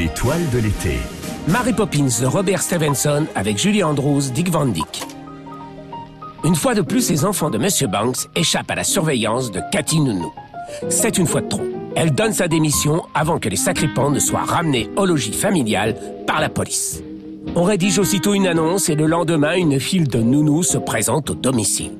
L'étoile de l'été. Mary Poppins de Robert Stevenson avec Julie Andrews, Dick Van Dyke. Une fois de plus, les enfants de Monsieur Banks échappent à la surveillance de Cathy Nounou. C'est une fois de trop. Elle donne sa démission avant que les sacripants ne soient ramenés au logis familial par la police. On rédige aussitôt une annonce et le lendemain, une file de nounous se présente au domicile.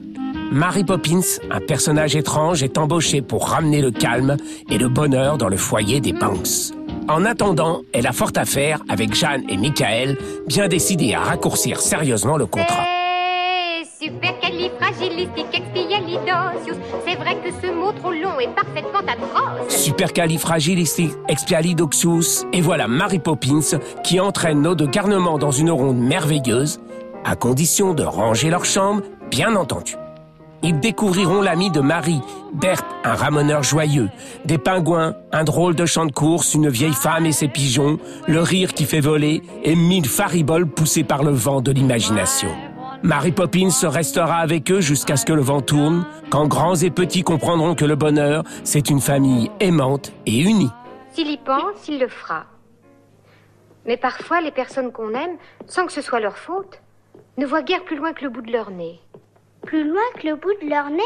Mary Poppins, un personnage étrange, est embauchée pour ramener le calme et le bonheur dans le foyer des Banks. En attendant, elle a fort à faire avec Jeanne et Michael, bien décidés à raccourcir sérieusement le contrat. Supercalifragilisticexpialidocious. C'est vrai que ce mot trop long est parfaitement atroce. Supercalifragilisticexpialidocious. Et voilà Mary Poppins qui entraîne nos deux garnements dans une ronde merveilleuse, à condition de ranger leur chambre, bien entendu. Ils découvriront l'ami de Marie, Berthe, un ramoneur joyeux, des pingouins, un drôle de champ de course, une vieille femme et ses pigeons, le rire qui fait voler et mille fariboles poussés par le vent de l'imagination. Mary Poppins restera avec eux jusqu'à ce que le vent tourne, quand grands et petits comprendront que le bonheur, c'est une famille aimante et unie. S'il y pense, il le fera. Mais parfois, les personnes qu'on aime, sans que ce soit leur faute, ne voient guère plus loin que le bout de leur nez. Plus loin que le bout de leur nez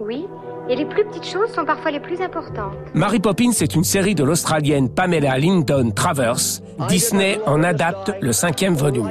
Oui, et les plus petites choses sont parfois les plus importantes. Mary Poppins est une série de l'Australienne Pamela Linton Travers. Disney en adapte le cinquième volume.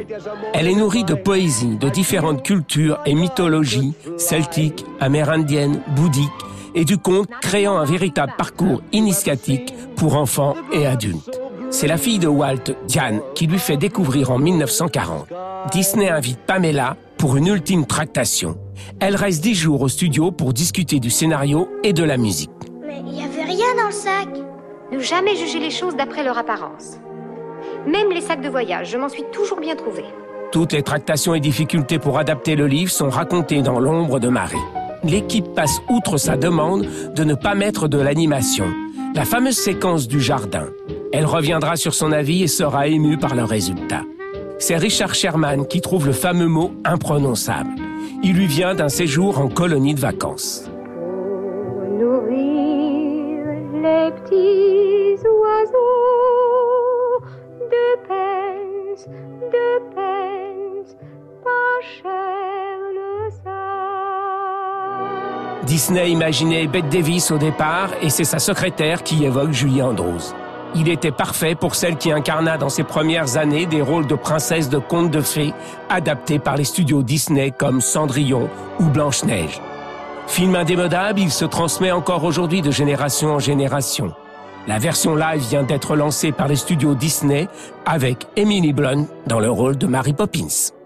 Elle est nourrie de poésie, de différentes cultures et mythologies, celtiques, amérindiennes, bouddhiques, et du conte créant un véritable parcours initiatique pour enfants et adultes. C'est la fille de Walt, Diane, qui lui fait découvrir en 1940. Disney invite Pamela pour une ultime tractation. Elle reste dix jours au studio pour discuter du scénario et de la musique. Mais il n'y avait rien dans le sac. Ne jamais juger les choses d'après leur apparence. Même les sacs de voyage, je m'en suis toujours bien trouvé. Toutes les tractations et difficultés pour adapter le livre sont racontées dans l'ombre de Marie. L'équipe passe outre sa demande de ne pas mettre de l'animation. La fameuse séquence du jardin. Elle reviendra sur son avis et sera émue par le résultat. C'est Richard Sherman qui trouve le fameux mot imprononçable. Il lui vient d'un séjour en colonie de vacances. Pour nourrir les petits oiseaux de pence, de pence, pas cher le sac. Disney imaginait Bette Davis au départ et c'est sa secrétaire qui évoque Julie Andrews. Il était parfait pour celle qui incarna dans ses premières années des rôles de princesse de contes de fées adaptés par les studios Disney comme Cendrillon ou Blanche-Neige. Film indémodable, il se transmet encore aujourd'hui de génération en génération. La version live vient d'être lancée par les studios Disney avec Emily Blunt dans le rôle de Mary Poppins.